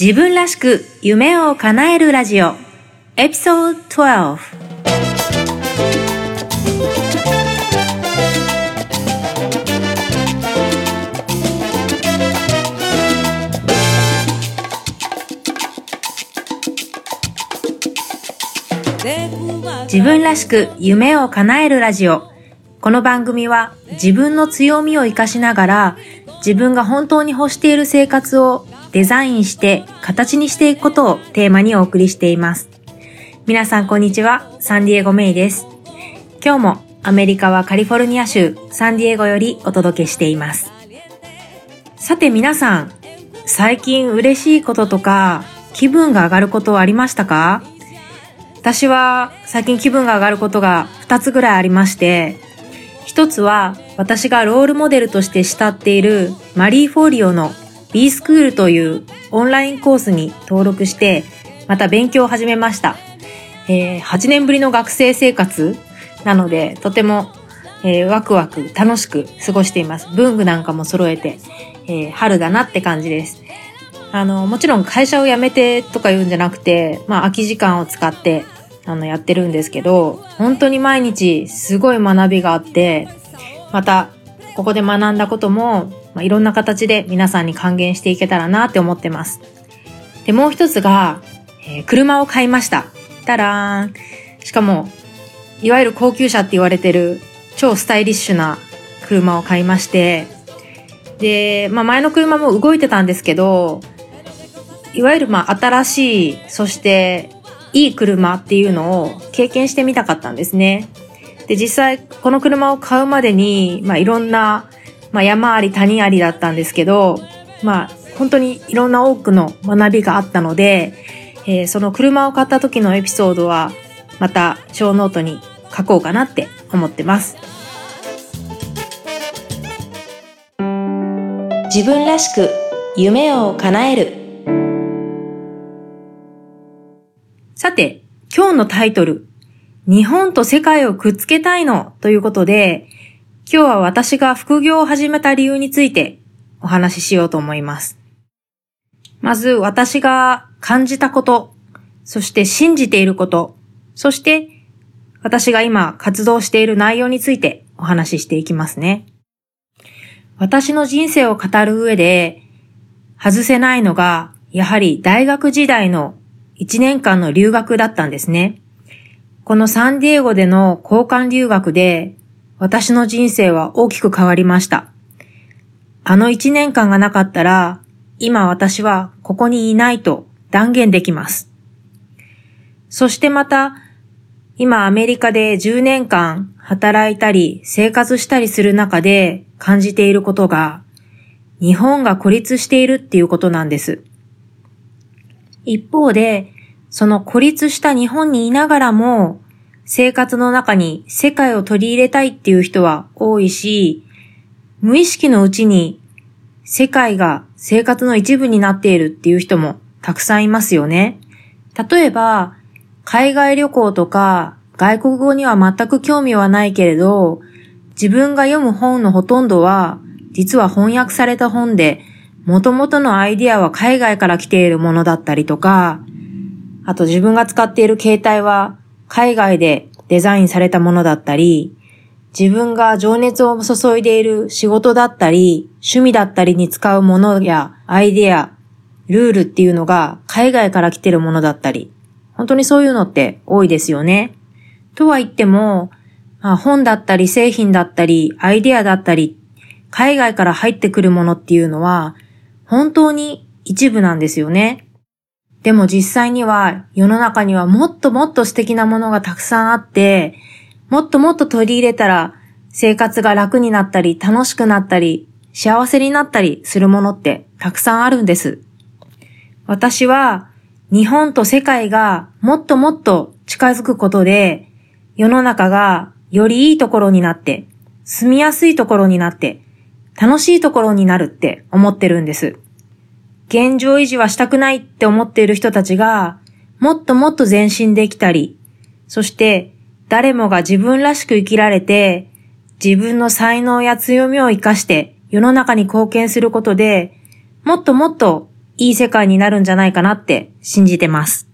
自分らしく夢を叶えるラジオ。エピソード12自分らしく夢を叶えるラジオ。この番組は自分の強みを活かしながら自分が本当に欲している生活をデザインして形にしていくことをテーマにお送りしています。皆さんこんにちは、サンディエゴメイです。今日もアメリカはカリフォルニア州サンディエゴよりお届けしています。さて皆さん、最近嬉しいこととか気分が上がることはありましたか？私は最近気分が上がることが2つぐらいありまして、一つは私がロールモデルとして慕っているマリー・フォーリオの B スクールというオンラインコースに登録してまた勉強を始めました。えー、8年ぶりの学生生活なのでとても、えー、ワクワク楽しく過ごしています。文具なんかも揃えて、えー、春だなって感じです。あの、もちろん会社を辞めてとか言うんじゃなくて、まあ空き時間を使ってあの、やってるんですけど、本当に毎日すごい学びがあって、また、ここで学んだことも、まあ、いろんな形で皆さんに還元していけたらなって思ってます。で、もう一つが、えー、車を買いました。たらーん。しかも、いわゆる高級車って言われてる超スタイリッシュな車を買いまして、で、まあ前の車も動いてたんですけど、いわゆるまあ新しい、そしていい車っていうのを経験してみたかったんですね。で、実際この車を買うまでに、まあいろんな、まあ山あり谷ありだったんですけど、まあ本当にいろんな多くの学びがあったので、えー、その車を買った時のエピソードはまた小ノートに書こうかなって思ってます。自分らしく夢を叶えるさて、今日のタイトル、日本と世界をくっつけたいのということで、今日は私が副業を始めた理由についてお話ししようと思います。まず私が感じたこと、そして信じていること、そして私が今活動している内容についてお話ししていきますね。私の人生を語る上で外せないのが、やはり大学時代の1年間の留学だったんですね。このサンディエゴでの交換留学で私の人生は大きく変わりました。あの1年間がなかったら今私はここにいないと断言できます。そしてまた今アメリカで10年間働いたり生活したりする中で感じていることが日本が孤立しているっていうことなんです。一方で、その孤立した日本にいながらも、生活の中に世界を取り入れたいっていう人は多いし、無意識のうちに世界が生活の一部になっているっていう人もたくさんいますよね。例えば、海外旅行とか外国語には全く興味はないけれど、自分が読む本のほとんどは実は翻訳された本で元々のアイディアは海外から来ているものだったりとか、あと自分が使っている携帯は海外でデザインされたものだったり、自分が情熱を注いでいる仕事だったり、趣味だったりに使うものやアイデア、ルールっていうのが海外から来てるものだったり、本当にそういうのって多いですよね。とは言っても、まあ、本だったり製品だったりアイデアだったり、海外から入ってくるものっていうのは本当に一部なんですよね。でも実際には世の中にはもっともっと素敵なものがたくさんあって、もっともっと取り入れたら生活が楽になったり楽しくなったり幸せになったりするものってたくさんあるんです。私は日本と世界がもっともっと近づくことで世の中がよりいいところになって住みやすいところになって楽しいところになるって思ってるんです。現状維持はしたくないって思っている人たちが、もっともっと前進できたり、そして誰もが自分らしく生きられて、自分の才能や強みを活かして世の中に貢献することで、もっともっといい世界になるんじゃないかなって信じてます。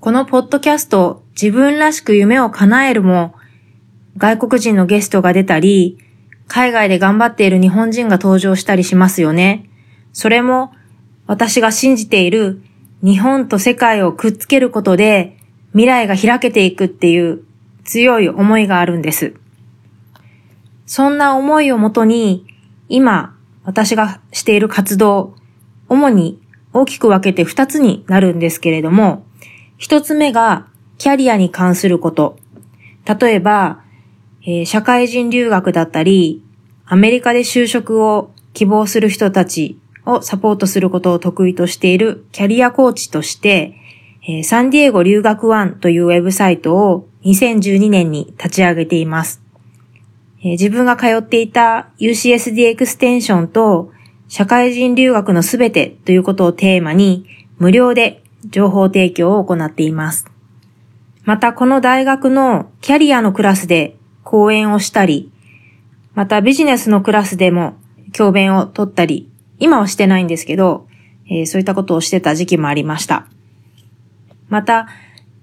このポッドキャスト、自分らしく夢を叶えるも、外国人のゲストが出たり、海外で頑張っている日本人が登場したりしますよね。それも私が信じている日本と世界をくっつけることで未来が開けていくっていう強い思いがあるんです。そんな思いをもとに今私がしている活動、主に大きく分けて二つになるんですけれども、一つ目がキャリアに関すること。例えば、えー、社会人留学だったり、アメリカで就職を希望する人たちをサポートすることを得意としているキャリアコーチとして、え、サンディエゴ留学ワンというウェブサイトを2012年に立ち上げています。え、自分が通っていた UCSD エクステンションと社会人留学のすべてということをテーマに無料で情報提供を行っています。またこの大学のキャリアのクラスで講演をしたり、またビジネスのクラスでも教鞭を取ったり、今はしてないんですけど、えー、そういったことをしてた時期もありました。また、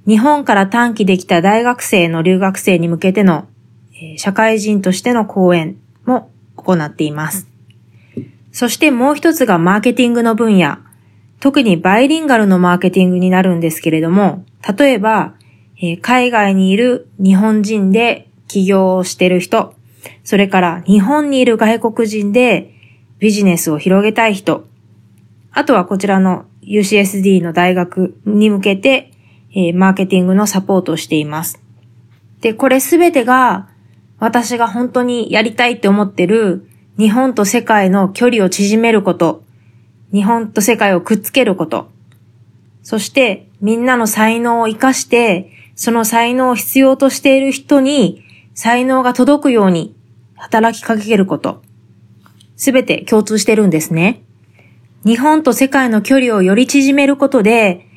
日本から短期できた大学生の留学生に向けての、えー、社会人としての講演も行っています。そしてもう一つがマーケティングの分野。特にバイリンガルのマーケティングになるんですけれども、例えば、えー、海外にいる日本人で起業をしてる人、それから日本にいる外国人でビジネスを広げたい人、あとはこちらの UCSD の大学に向けて、えー、マーケティングのサポートをしています。で、これすべてが私が本当にやりたいって思ってる日本と世界の距離を縮めること、日本と世界をくっつけること、そしてみんなの才能を活かして、その才能を必要としている人に才能が届くように働きかけること。すべて共通してるんですね。日本と世界の距離をより縮めることで、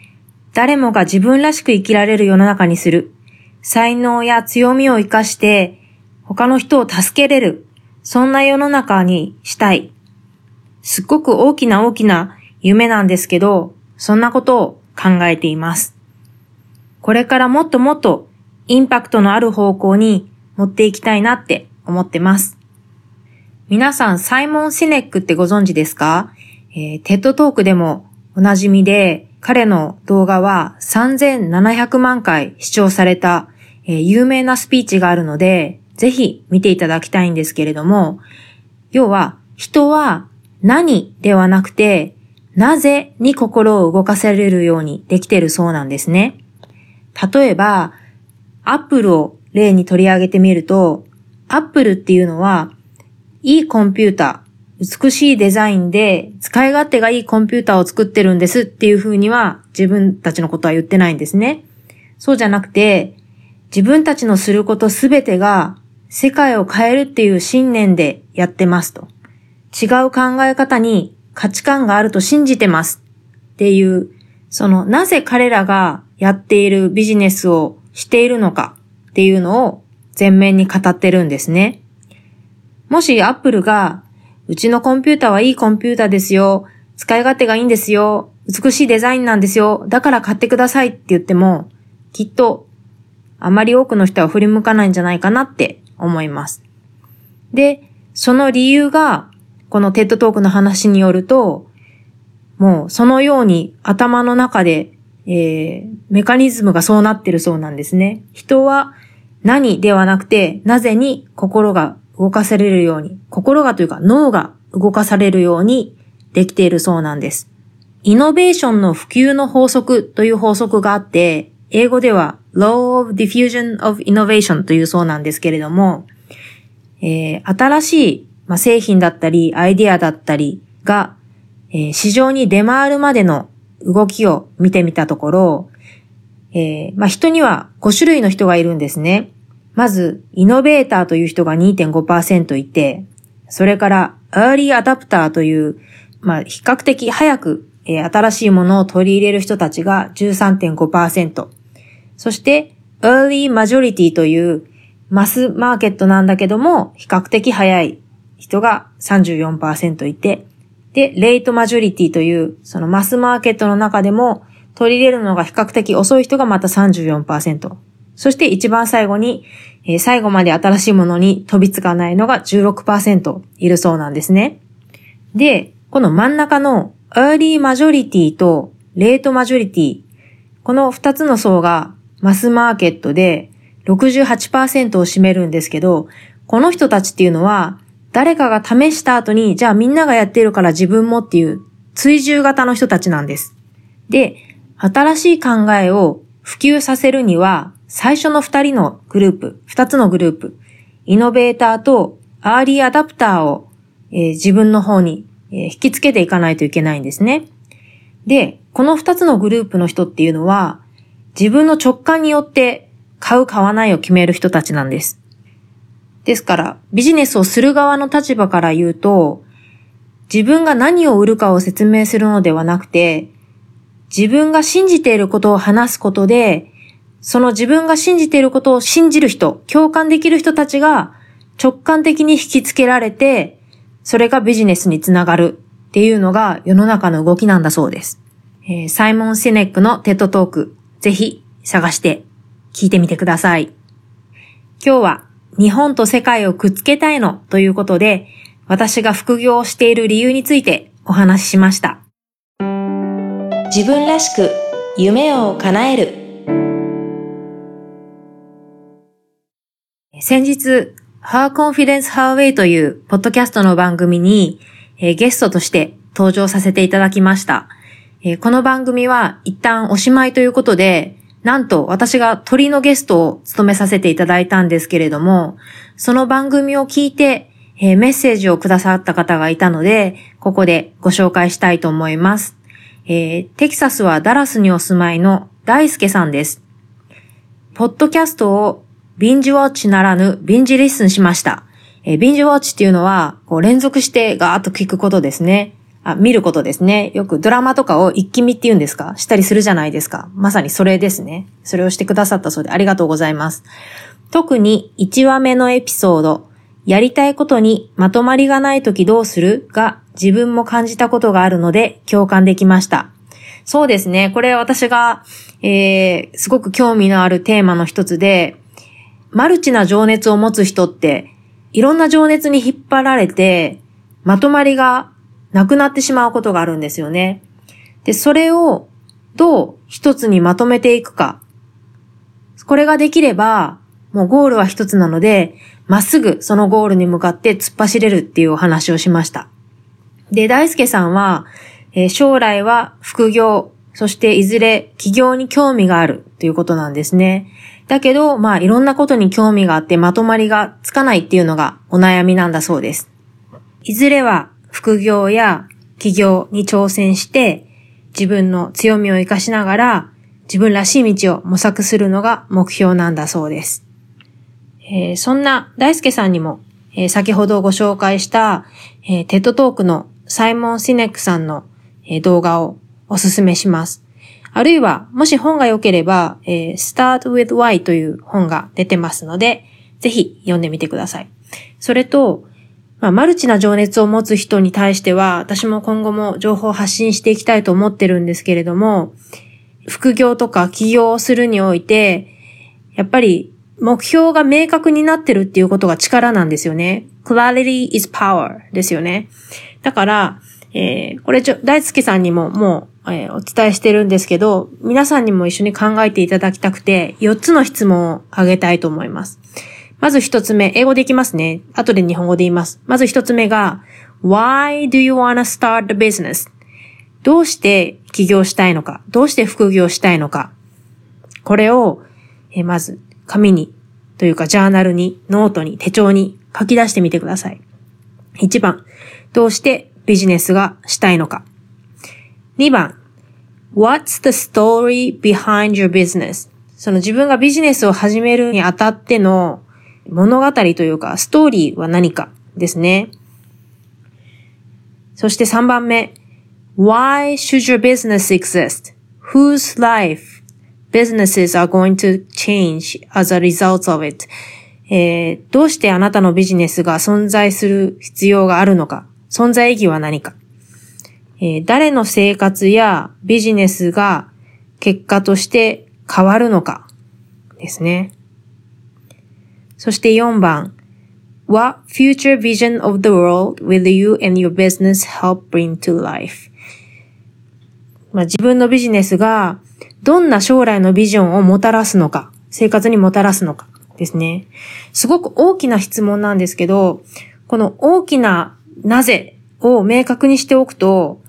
誰もが自分らしく生きられる世の中にする。才能や強みを活かして、他の人を助けれる。そんな世の中にしたい。すっごく大きな大きな夢なんですけど、そんなことを考えています。これからもっともっとインパクトのある方向に持っていきたいなって思ってます。皆さん、サイモン・シネックってご存知ですか？えー、 TED Talk でもおなじみで、彼の動画は3700万回視聴された、えー、有名なスピーチがあるので、ぜひ見ていただきたいんですけれども、要は、人は何ではなくて、なぜに心を動かされるようにできているそうなんですね。例えば、アップルを例に取り上げてみると、アップルっていうのは、いいコンピューター、美しいデザインで使い勝手がいいコンピューターを作ってるんですっていうふうには自分たちのことは言ってないんですね。そうじゃなくて、自分たちのすることすべてが世界を変えるっていう信念でやってますと。違う考え方に価値観があると信じてますっていう、そのなぜ彼らがやっているビジネスをしているのかっていうのを前面に語ってるんですね。もしアップルが、うちのコンピューターはいいコンピューターですよ。使い勝手がいいんですよ。美しいデザインなんですよ。だから買ってくださいって言っても、きっと、あまり多くの人は振り向かないんじゃないかなって思います。で、その理由が、この TED Talk の話によると、もうそのように頭の中で、えー、メカニズムがそうなってるそうなんですね。人は何ではなくて、なぜに心が動かされるように、心がというか脳が動かされるようにできているそうなんです。イノベーションの普及の法則という法則があって、英語では Law of Diffusion of Innovation というそうなんですけれども、えー、新しい、まあ、製品だったり、アイデアだったりが、えー、市場に出回るまでの動きを見てみたところ、えー、まあ、人には5種類の人がいるんですね。まず、イノベーターという人が2.5%いて、それから、アーリーアダプターという、まあ、比較的早く、えー、新しいものを取り入れる人たちが13.5%。そして、アーリーマジョリティというマスマーケットなんだけども、比較的早い人が34%いて、で、レイトマジョリティという、そのマスマーケットの中でも取り入れるのが比較的遅い人がまた34%。そして一番最後に、えー、最後まで新しいものに飛びつかないのが16%いるそうなんですね。で、この真ん中の early majority と late majority、この2つの層がマスマーケットで68%を占めるんですけど、この人たちっていうのは誰かが試した後に、じゃあみんながやってるから自分もっていう追従型の人たちなんです。で、新しい考えを普及させるには、最初の二人のグループ、二つのグループ、イノベーターとアーリーアダプターを、えー、自分の方に、えー、引きつけていかないといけないんですね。で、この二つのグループの人っていうのは、自分の直感によって買う買わないを決める人たちなんです。ですから、ビジネスをする側の立場から言うと、自分が何を売るかを説明するのではなくて、自分が信じていることを話すことで、その自分が信じていることを信じる人、共感できる人たちが直感的に引きつけられて、それがビジネスにつながるっていうのが世の中の動きなんだそうです。えー、サイモン・シネックのテッドトーク、ぜひ探して聞いてみてください。今日は日本と世界をくっつけたいのということで、私が副業をしている理由についてお話ししました。自分らしく夢を叶える先日、Her Confidence Her Way というポッドキャストの番組に、えー、ゲストとして登場させていただきました。えー、この番組は一旦おしまいということで、なんと私が鳥のゲストを務めさせていただいたんですけれども、その番組を聞いて、えー、メッセージをくださった方がいたので、ここでご紹介したいと思います。えー、テキサスはダラスにお住まいの大輔さんです。ポッドキャストをビンジウォッチならぬビンジリッスンしました。えー、ビンジウォッチっていうのは、こう連続してガーッと聞くことですね。あ、見ることですね。よくドラマとかを一気見って言うんですか？したりするじゃないですか。まさにそれですね。それをしてくださったそうでありがとうございます。特に1話目のエピソード、やりたいことにまとまりがないときどうする？が自分も感じたことがあるので共感できました。そうですね。これ私が、えー、すごく興味のあるテーマの一つで、マルチな情熱を持つ人って、いろんな情熱に引っ張られて、まとまりがなくなってしまうことがあるんですよね。で、それをどう一つにまとめていくか。これができれば、もうゴールは一つなので、まっすぐそのゴールに向かって突っ走れるっていうお話をしました。で、大輔さんは、えー、将来は副業、そしていずれ起業に興味があるということなんですね。だけど、まあいろんなことに興味があってまとまりがつかないっていうのがお悩みなんだそうです。いずれは副業や起業に挑戦して自分の強みを活かしながら自分らしい道を模索するのが目標なんだそうです。えー、そんな大輔さんにも、えー、先ほどご紹介した、えー、 TED Talk のサイモン・シネックさんの、え動画をおすすめします。あるいは、もし本が良ければ、えー、Start with Why という本が出てますので、ぜひ読んでみてください。それと、まあ、マルチな情熱を持つ人に対しては、私も今後も情報を発信していきたいと思ってるんですけれども、副業とか起業をするにおいて、やっぱり目標が明確になってるっていうことが力なんですよね。clarity is power ですよね。だから、えー、これちょ、大輔さんにももう、えー、お伝えしてるんですけど、皆さんにも一緒に考えていただきたくて、4つの質問をあげたいと思います。まず1つ目、英語でいきますね。後で日本語で言います。まず1つ目が、Why do you wanna start a business? どうして起業したいのか？どうして副業したいのか？これを、えー、まず、紙に、というかジャーナルに、ノートに、手帳に書き出してみてください。1番、どうしてビジネスがしたいのか？2番、What's the story behind your business? その自分がビジネスを始めるにあたっての物語というか、ストーリーは何かですね。そして3番目、Why should your business exist? Whose life businesses are going to change as a result of it? えー、どうしてあなたのビジネスが存在する必要があるのか存在意義は何かえー、誰の生活やビジネスが結果として変わるのかですね。そして4番、What future vision of the world will you and your business help bring to life? まあ、自分のビジネスがどんな将来のビジョンをもたらすのか、生活にもたらすのかですね。すごく大きな質問なんですけど、この大きななぜを明確にしておくと、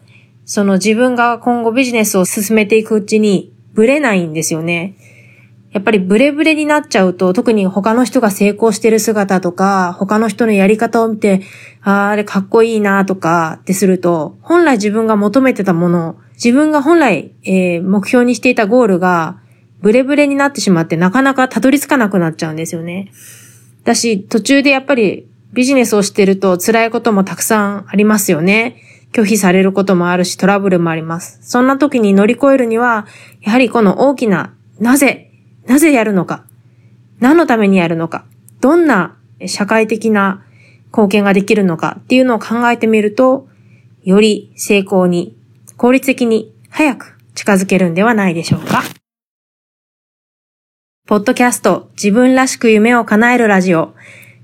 その自分が今後ビジネスを進めていくうちにブレないんですよね。やっぱりブレブレになっちゃうと、特に他の人が成功してる姿とか、他の人のやり方を見て、あああれかっこいいなとかってすると、本来自分が求めてたもの、自分が本来、えー、目標にしていたゴールが、ブレブレになってしまってなかなかたどり着かなくなっちゃうんですよね。だし、途中でやっぱりビジネスをしてると辛いこともたくさんありますよね。拒否されることもあるし、トラブルもあります。そんな時に乗り越えるには、やはりこの大きな、なぜ、なぜやるのか、何のためにやるのか、どんな社会的な貢献ができるのか？っていうのを考えてみると、より成功に、効率的に早く近づけるんではないでしょうか。ポッドキャスト、自分らしく夢を叶えるラジオ。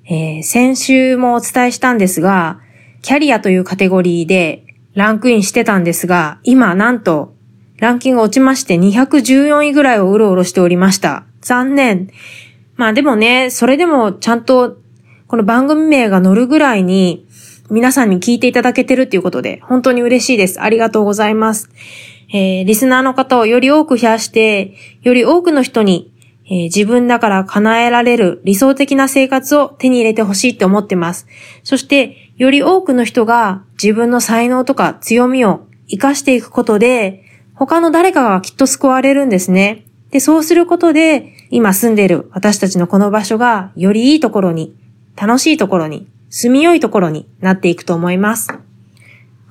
えー、先週もお伝えしたんですが、キャリアというカテゴリーでランクインしてたんですが、今なんとランキング落ちまして214位ぐらいをうろうろしておりました。残念。まあでもね、それでもちゃんとこの番組名が載るぐらいに皆さんに聞いていただけてるっていうことで本当に嬉しいです。ありがとうございます。えー、リスナーの方をより多く増やして、より多くの人に、えー、自分だから叶えられる理想的な生活を手に入れてほしいって思ってます。そして、より多くの人が自分の才能とか強みを活かしていくことで、他の誰かがきっと救われるんですね。で、そうすることで、今住んでいる私たちのこの場所が、よりいいところに、楽しいところに、住みよいところになっていくと思います。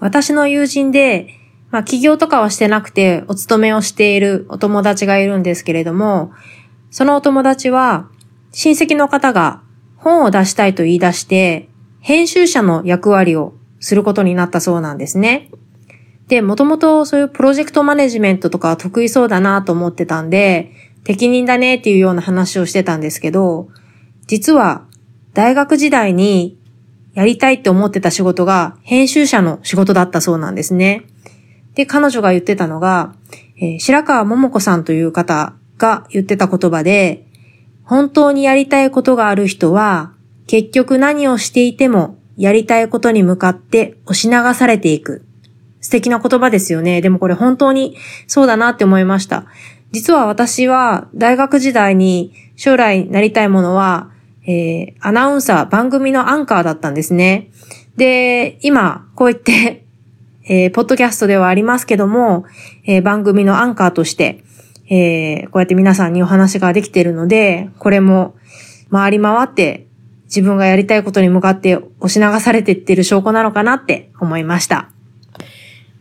私の友人で、まあ起業とかはしてなくて、お勤めをしているお友達がいるんですけれども、そのお友達は、親戚の方が本を出したいと言い出して、編集者の役割をすることになったそうなんですね。で、もともとそういうプロジェクトマネジメントとか得意そうだなと思ってたんで、適任だねっていうような話をしてたんですけど、実は大学時代にやりたいって思ってた仕事が編集者の仕事だったそうなんですね。で、彼女が言ってたのが、えー、白川桃子さんという方が言ってた言葉で、本当にやりたいことがある人は結局何をしていてもやりたいことに向かって押し流されていく。素敵な言葉ですよね。でもこれ本当にそうだなって思いました。実は私は大学時代に将来なりたいものは、えー、アナウンサー、番組のアンカーだったんですね。で、今、こう言って、えー、ポッドキャストではありますけども、えー、番組のアンカーとして、えー、こうやって皆さんにお話ができているので、これも回り回って自分がやりたいことに向かって押し流されていってる証拠なのかなって思いました。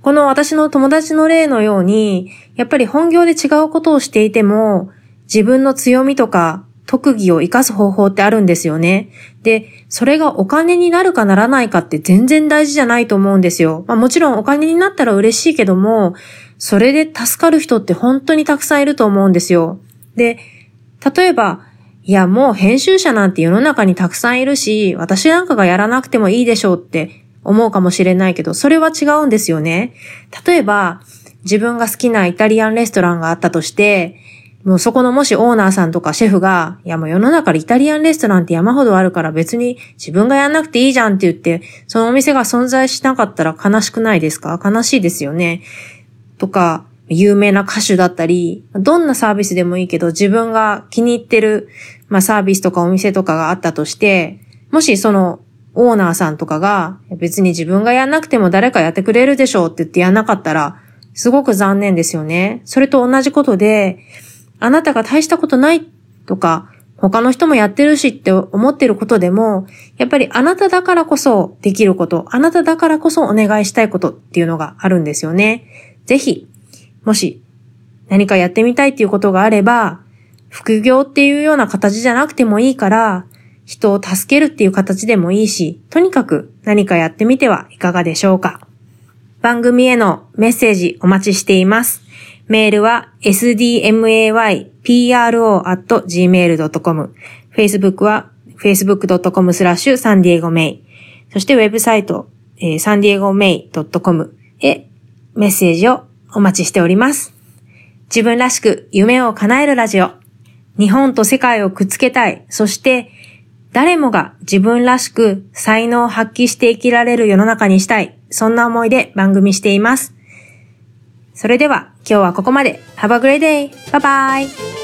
この私の友達の例のように、やっぱり本業で違うことをしていても、自分の強みとか特技を活かす方法ってあるんですよね。で、それがお金になるかならないかって全然大事じゃないと思うんですよ。まあもちろんお金になったら嬉しいけども、それで助かる人って本当にたくさんいると思うんですよ。で、例えば、いや、もう編集者なんて世の中にたくさんいるし、私なんかがやらなくてもいいでしょうって思うかもしれないけど、それは違うんですよね。例えば、自分が好きなイタリアンレストランがあったとして、もうそこのもしオーナーさんとかシェフが、いやもう世の中でイタリアンレストランって山ほどあるから別に自分がやんなくていいじゃんって言って、そのお店が存在しなかったら悲しくないですか？悲しいですよね。とか、有名な歌手だったり、どんなサービスでもいいけど自分が気に入ってる、まあ、サービスとかお店とかがあったとして、もしそのオーナーさんとかが別に自分がやんなくても誰かやってくれるでしょうって言ってやんなかったら、すごく残念ですよね。それと同じことで、あなたが大したことないとか、他の人もやってるしって思ってることでも、やっぱりあなただからこそできること、あなただからこそお願いしたいことっていうのがあるんですよね。ぜひ、もし何かやってみたいっていうことがあれば、副業っていうような形じゃなくてもいいから、人を助けるっていう形でもいいし、とにかく何かやってみてはいかがでしょうか。番組へのメッセージお待ちしています。メールは sdmaypro.gmail.com。Facebook は facebook.com スラッシュサンディエゴメイ。そしてウェブサイト、えー、サンディエゴメイ .com へメッセージをお待ちしております。自分らしく夢を叶えるラジオ。日本と世界をくっつけたい。そして、誰もが自分らしく才能を発揮して生きられる世の中にしたい。そんな思いで番組しています。それでは今日はここまで。Have a great day! バイバイ